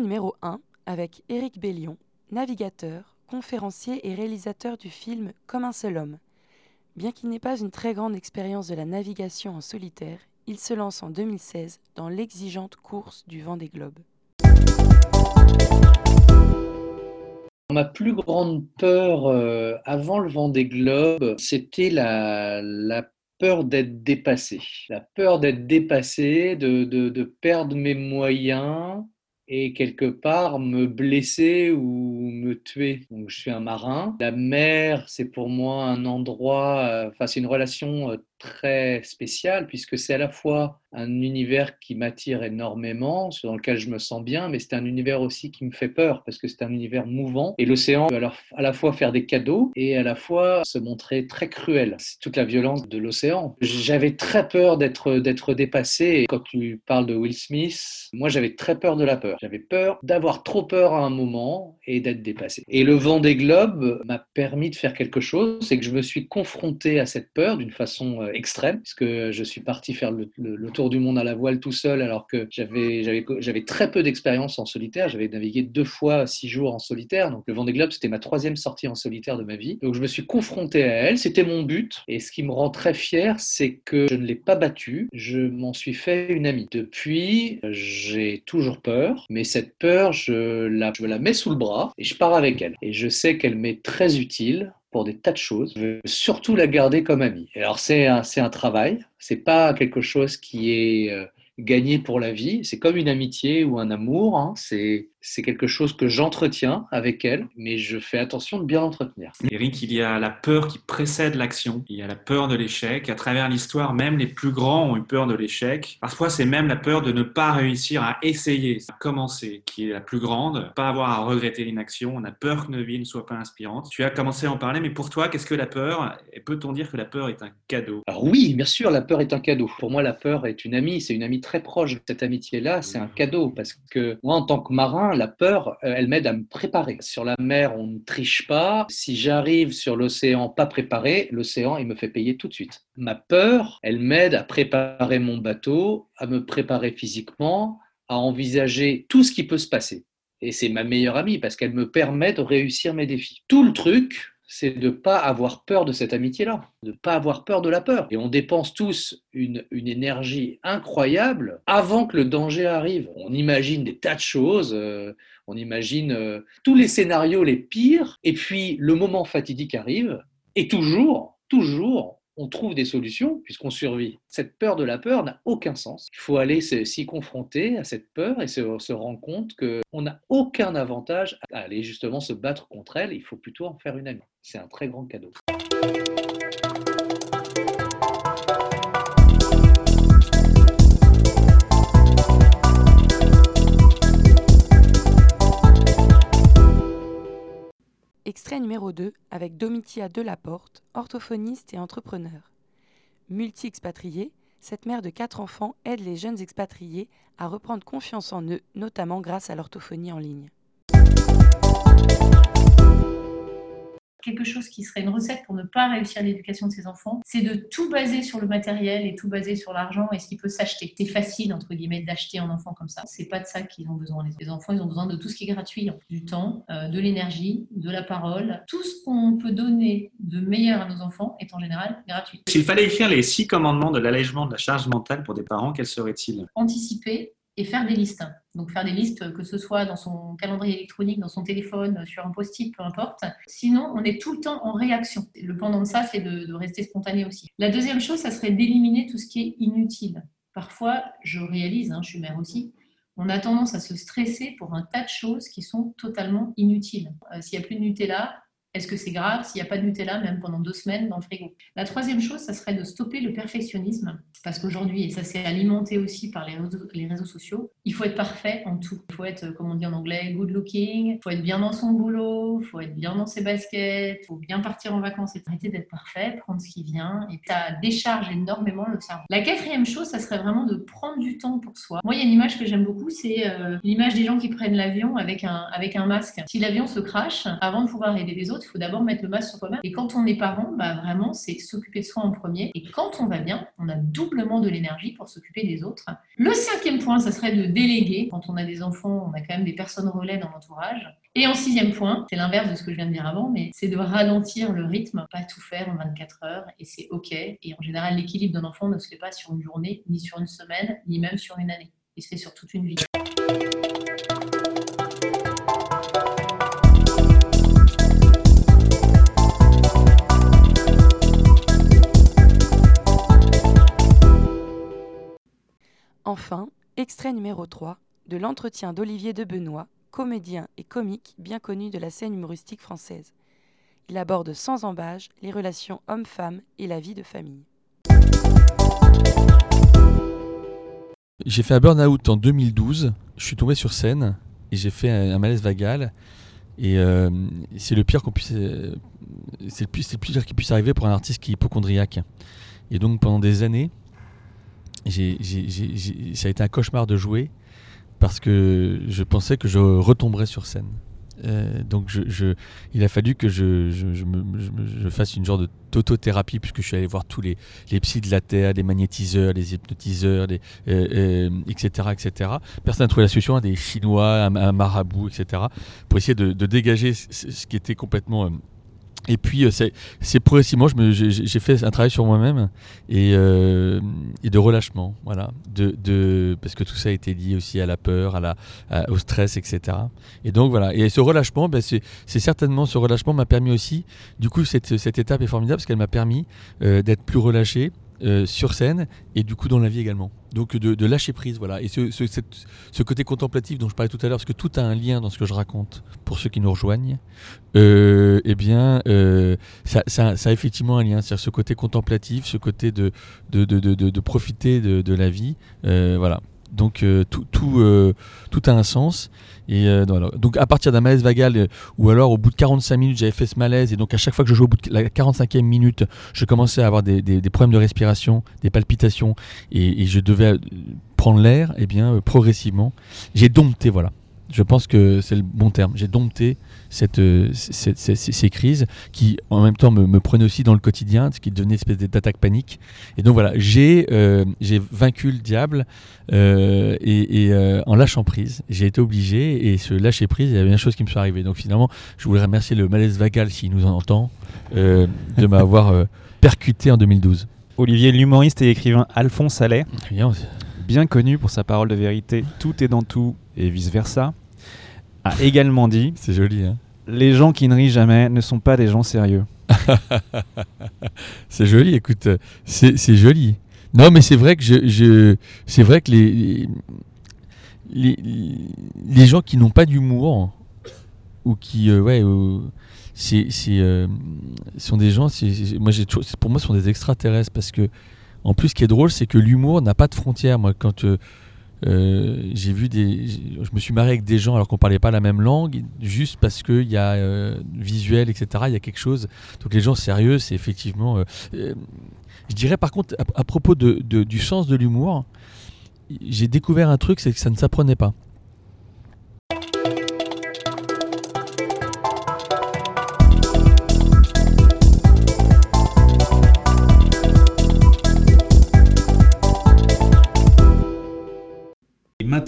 numéro 1 avec Éric Bellion, navigateur, conférencier et réalisateur du film Comme un seul homme. Bien qu'il n'ait pas une très grande expérience de la navigation en solitaire, il se lance en 2016 dans l'exigeante course du vent des globes. Ma plus grande peur euh, avant le vent des globes, c'était la, peur d'être dépassé. La peur d'être dépassé, de, perdre mes moyens, et quelque part me blesser ou me tuer. Donc je suis un marin. La mer, c'est pour moi un endroit, euh, enfin c'est une relation euh, très spéciale puisque c'est à la fois un univers qui m'attire énormément, dans lequel je me sens bien, mais c'est un univers aussi qui me fait peur parce que c'est un univers mouvant et l'océan peut alors à la fois faire des cadeaux et à la fois se montrer très cruel. C'est toute la violence de l'océan. J'avais très peur d'être dépassé quand tu parles de Will Smith, moi j'avais très peur de la peur. J'avais peur d'avoir trop peur à un moment et d'être dépassé. Et le vent des globes m'a permis de faire quelque chose, c'est que je me suis confronté à cette peur d'une façon euh, extrême, puisque je suis parti faire le, tour du monde à la voile tout seul, alors que j'avais très peu d'expérience en solitaire. J'avais navigué deux fois six jours en solitaire. Donc le Vendée Globe, c'était ma troisième sortie en solitaire de ma vie. Donc je me suis confronté à elle. C'était mon but. Et ce qui me rend très fier, c'est que je ne l'ai pas battue. Je m'en suis fait une amie. Depuis, j'ai toujours peur, mais cette peur, je la, je la mets sous le bras et je pars avec elle. Et je sais qu'elle m'est très utile pour des tas de choses. Je veux surtout la garder comme amie. alors c'est un, c'est un travail, c'est pas quelque chose qui est gagné pour la vie. C'est comme une amitié ou un amour. Hein. C'est c'est quelque chose que j'entretiens avec elle, mais je fais attention de bien l'entretenir. Eric, il y a la peur qui précède l'action, il y a la peur de l'échec. À travers l'histoire, même les plus grands ont eu peur de l'échec. Parfois, c'est même la peur de ne pas réussir à essayer, à commencer, qui est la plus grande. Pas avoir à regretter l'inaction, on a peur que nos vies ne soient pas inspirantes. Tu as commencé à en parler, mais pour toi, qu'est-ce que la peur? Et peut-on dire que la peur est un cadeau? Alors oui, bien sûr, la peur est un cadeau. Pour moi, la peur est une amie, c'est une amie très proche. Cette amitié-là, c'est un cadeau, parce que moi, en tant que marin, la peur, euh, elle m'aide à me préparer. Sur la mer, on ne triche pas. Si j'arrive sur l'océan pas préparé, l'océan, il me fait payer tout de suite. Ma peur, elle m'aide à préparer mon bateau, à me préparer physiquement, à envisager tout ce qui peut se passer. Et c'est ma meilleure amie parce qu'elle me permet de réussir mes défis. Tout le truc, c'est de ne pas avoir peur de cette amitié-là, de ne pas avoir peur de la peur. Et on dépense tous une, énergie incroyable avant que le danger arrive. On imagine des tas de choses, euh, on imagine euh, tous les scénarios les pires, et puis le moment fatidique arrive, et toujours, toujours, on trouve des solutions puisqu'on survit. Cette peur de la peur n'a aucun sens. Il faut aller s'y confronter à cette peur et se, rendre compte qu'on n'a aucun avantage à aller justement se battre contre elle. Il faut plutôt en faire une amie. C'est un très grand cadeau. Extrait numéro 2 avec Domitia Delaporte, orthophoniste et entrepreneur. Multi-expatriée, cette mère de quatre enfants aide les jeunes expatriés à reprendre confiance en eux, notamment grâce à l'orthophonie en ligne. Quelque chose qui serait une recette pour ne pas réussir l'éducation de ses enfants, c'est de tout baser sur le matériel et tout baser sur l'argent et ce qui peut s'acheter. C'est facile, entre guillemets, d'acheter un enfant comme ça. C'est pas de ça qu'ils ont besoin. Les enfants, ils ont besoin de tout ce qui est gratuit, du temps, euh, de l'énergie, de la parole. Tout ce qu'on peut donner de meilleur à nos enfants est en général gratuit. S'il fallait écrire les six commandements de l'allègement de la charge mentale pour des parents, quels seraient-ils? Anticiper et faire des listes. Donc faire des listes, que ce soit dans son calendrier électronique, dans son téléphone, sur un post-it, peu importe. Sinon, on est tout le temps en réaction. Le pendant de ça, c'est de, rester spontané aussi. La deuxième chose, ça serait d'éliminer tout ce qui est inutile. Parfois, je réalise, hein, je suis mère aussi, on a tendance à se stresser pour un tas de choses qui sont totalement inutiles. Euh, s'il n'y a plus de Nutella, est-ce que c'est grave s'il n'y a pas de Nutella même pendant deux semaines dans le frigo? La troisième chose, ça serait de stopper le perfectionnisme. Parce qu'aujourd'hui, et ça s'est alimenté aussi par les réseaux, sociaux, il faut être parfait en tout. Il faut être, comme on dit en anglais, good looking, il faut être bien dans son boulot, il faut être bien dans ses baskets, il faut bien partir en vacances et arrêter d'être parfait, prendre ce qui vient. Et ça décharge énormément le cerveau. La quatrième chose, ça serait vraiment de prendre du temps pour soi. Moi, il y a une image que j'aime beaucoup, c'est euh, l'image des gens qui prennent l'avion avec un, avec un masque. Si l'avion se crache, avant de pouvoir aider les autres, il faut d'abord mettre le masque sur soi-même. Et quand on est parent, bah, vraiment, c'est s'occuper de soi en premier. Et quand on va bien, on a doublement de l'énergie pour s'occuper des autres. Le cinquième point, ça serait de déléguer. Quand on a des enfants, on a quand même des personnes relais dans l'entourage. Et en sixième point, c'est l'inverse de ce que je viens de dire avant, mais c'est de ralentir le rythme, pas tout faire en 24 heures, et c'est OK. Et en général, l'équilibre d'un enfant ne se fait pas sur une journée, ni sur une semaine, ni même sur une année. Il se fait sur toute une vie. Extrait numéro 3 de l'entretien d'Olivier de Benoît, comédien et comique bien connu de la scène humoristique française. Il aborde sans embâge les relations hommes-femmes et la vie de famille. J'ai fait un burn-out en 2012, je suis tombé sur scène et j'ai fait un, malaise vagal. Et euh, c'est le pire qu'on puisse, euh, c'est le, le pire qui puisse arriver pour un artiste qui est hypochondriaque. Et donc pendant des années, ça a été un cauchemar de jouer parce que je pensais que je retomberais sur scène. Euh, donc il a fallu que je, fasse une genre de tautothérapie puisque je suis allé voir tous les, les psys de la Terre, les magnétiseurs, les hypnotiseurs, etc., euh, etc. Euh, Personne n'a trouvé la solution, des Chinois, un, marabout, etc. pour essayer de dégager ce qui était complètement et puis euh, c'est progressivement, j'ai fait un travail sur moi-même et, euh, et, de relâchement, voilà, de, de, parce que tout ça a été lié aussi à la peur, à la, au stress, etc. Et donc voilà, et ce relâchement, ben, c'est certainement ce relâchement m'a permis aussi, du coup cette, cette étape est formidable parce qu'elle m'a permis euh, d'être plus relâché, euh, sur scène et du coup dans la vie également. Donc de, lâcher prise, voilà. Et ce, ce, côté contemplatif dont je parlais tout à l'heure, parce que tout a un lien dans ce que je raconte pour ceux qui nous rejoignent, euh, eh bien, euh, ça, ça, a effectivement un lien. C'est-à-dire ce côté contemplatif, ce côté de, de, de, profiter de, la vie. voilà. Donc tout, tout, tout a un sens. Et euh, donc à partir d'un malaise vagal, euh, ou alors au bout de 45 minutes, j'avais fait ce malaise, et donc à chaque fois que je jouais au bout de la 45e minute, je commençais à avoir des, problèmes de respiration, des palpitations, et, je devais euh, prendre l'air, et bien progressivement, j'ai dompté, voilà. Je pense que c'est le bon terme. J'ai dompté cette, ces, crises qui, en même temps, me, prenaient aussi dans le quotidien, ce qui devenait une espèce d'attaque panique. Et donc voilà, j'ai j'ai vaincu le diable euh, et, euh, en lâchant prise, j'ai été obligé et ce lâcher prise, il y avait une chose qui me sont arrivées. Donc finalement, je voudrais remercier le malaise vagal s'il nous entend euh, de m'avoir percuté en 2012. Olivier, l'humoriste et écrivain Alphonse Allais, bien connu pour sa parole de vérité, tout est dans tout et vice versa, a également dit. C'est joli, hein Les gens qui ne rient jamais ne sont pas des gens sérieux. c'est joli, écoute, c'est joli. Non, mais c'est vrai que je, c'est vrai que les, les, les gens qui n'ont pas d'humour ou qui, euh, ouais, c'est, euh, sont des gens, moi j'ai, pour moi, ce sont des extraterrestres parce que, en plus, ce qui est drôle, c'est que l'humour n'a pas de frontières. Moi, quand euh, j'ai vu des, je me suis marié avec des gens alors qu'on parlait pas la même langue, juste parce qu'il y a visuel, etc. Il y a quelque chose. Donc les gens sérieux, c'est effectivement je dirais par contre, à, propos du sens de l'humour, j'ai découvert un truc, c'est que ça ne s'apprenait pas.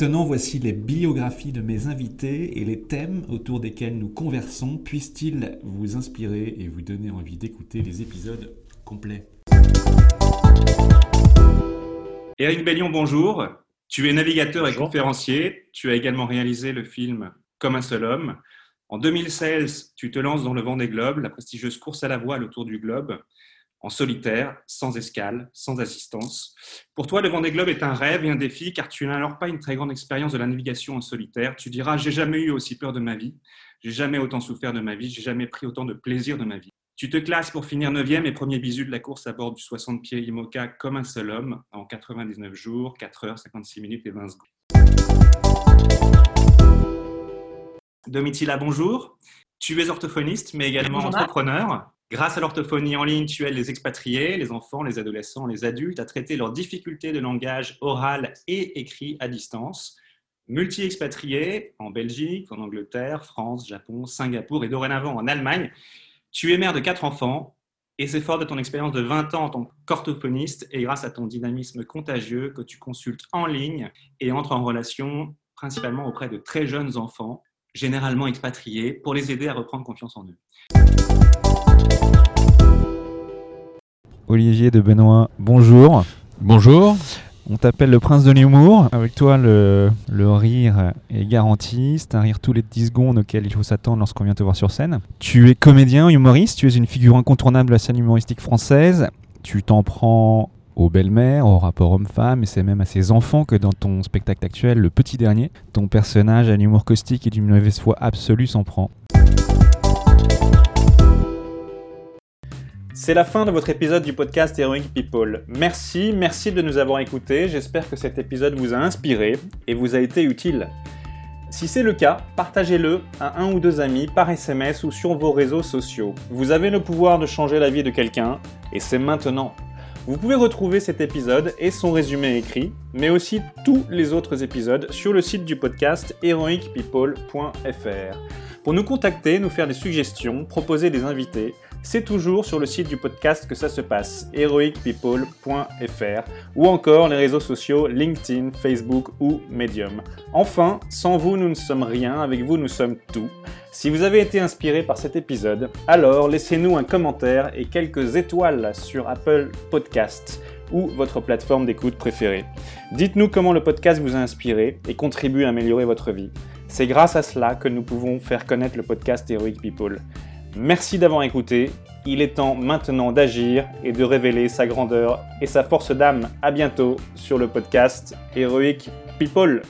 Maintenant, voici les biographies de mes invités et les thèmes autour desquels nous conversons. Puissent-ils vous inspirer et vous donner envie d'écouter les épisodes complets? Éric Bellion, bonjour. Tu es navigateur et conférencier. Tu as également réalisé le film Comme un seul homme. En 2016, tu te lances dans le vent des globes, la prestigieuse course à la voile autour du globe, en solitaire, sans escale, sans assistance. Pour toi, le vent des globes est un rêve et un défi, car tu n'as alors pas une très grande expérience de la navigation en solitaire. Tu diras, j'ai jamais eu aussi peur de ma vie, j'ai jamais autant souffert de ma vie, j'ai jamais pris autant de plaisir de ma vie. Tu te classes pour finir 9e et premier bisu de la course à bord du 60 pieds IMOCA comme un seul homme en 99 jours, 4 heures, 56 minutes et 20 secondes. Domitila, bonjour. Tu es orthophoniste, mais également entrepreneur. Grâce à l'orthophonie en ligne, tu aides les expatriés, les enfants, les adolescents, les adultes à traiter leurs difficultés de langage oral et écrit à distance. Multi-expatrié en Belgique, en Angleterre, France, Japon, Singapour et dorénavant en Allemagne. Tu es mère de quatre enfants et c'est fort de ton expérience de 20 ans en tant qu'orthophoniste et grâce à ton dynamisme contagieux que tu consultes en ligne et entres en relation principalement auprès de très jeunes enfants, généralement expatriés, pour les aider à reprendre confiance en eux. Olivier de Benoît, bonjour. Bonjour. On t'appelle le prince de l'humour. Avec toi, le, rire est garanti. C'est un rire tous les 10 secondes auquel il faut s'attendre lorsqu'on vient te voir sur scène. Tu es comédien, humoriste. Tu es une figure incontournable de la scène humoristique française. Tu t'en prends aux belles-mères, au rapport homme-femme, et c'est même à ses enfants que dans ton spectacle actuel, le petit dernier, ton personnage à l'humour caustique et d'une mauvaise foi absolue s'en prend. C'est la fin de votre épisode du podcast Heroic People. Merci, merci de nous avoir écoutés. J'espère que cet épisode vous a inspiré et vous a été utile. Si c'est le cas, partagez-le à un ou deux amis par SMS ou sur vos réseaux sociaux. Vous avez le pouvoir de changer la vie de quelqu'un et c'est maintenant. Vous pouvez retrouver cet épisode et son résumé écrit, mais aussi tous les autres épisodes sur le site du podcast heroicpeople.fr. Pour nous contacter, nous faire des suggestions, proposer des invités, c'est toujours sur le site du podcast que ça se passe, heroicpeople.fr, ou encore les réseaux sociaux LinkedIn, Facebook ou Medium. Enfin, sans vous, nous ne sommes rien, avec vous, nous sommes tout. Si vous avez été inspiré par cet épisode, alors laissez-nous un commentaire et quelques étoiles sur Apple Podcasts ou votre plateforme d'écoute préférée. Dites-nous comment le podcast vous a inspiré et contribue à améliorer votre vie. C'est grâce à cela que nous pouvons faire connaître le podcast Heroic People. Merci d'avoir écouté. Il est temps maintenant d'agir et de révéler sa grandeur et sa force d'âme. À bientôt sur le podcast Heroic People.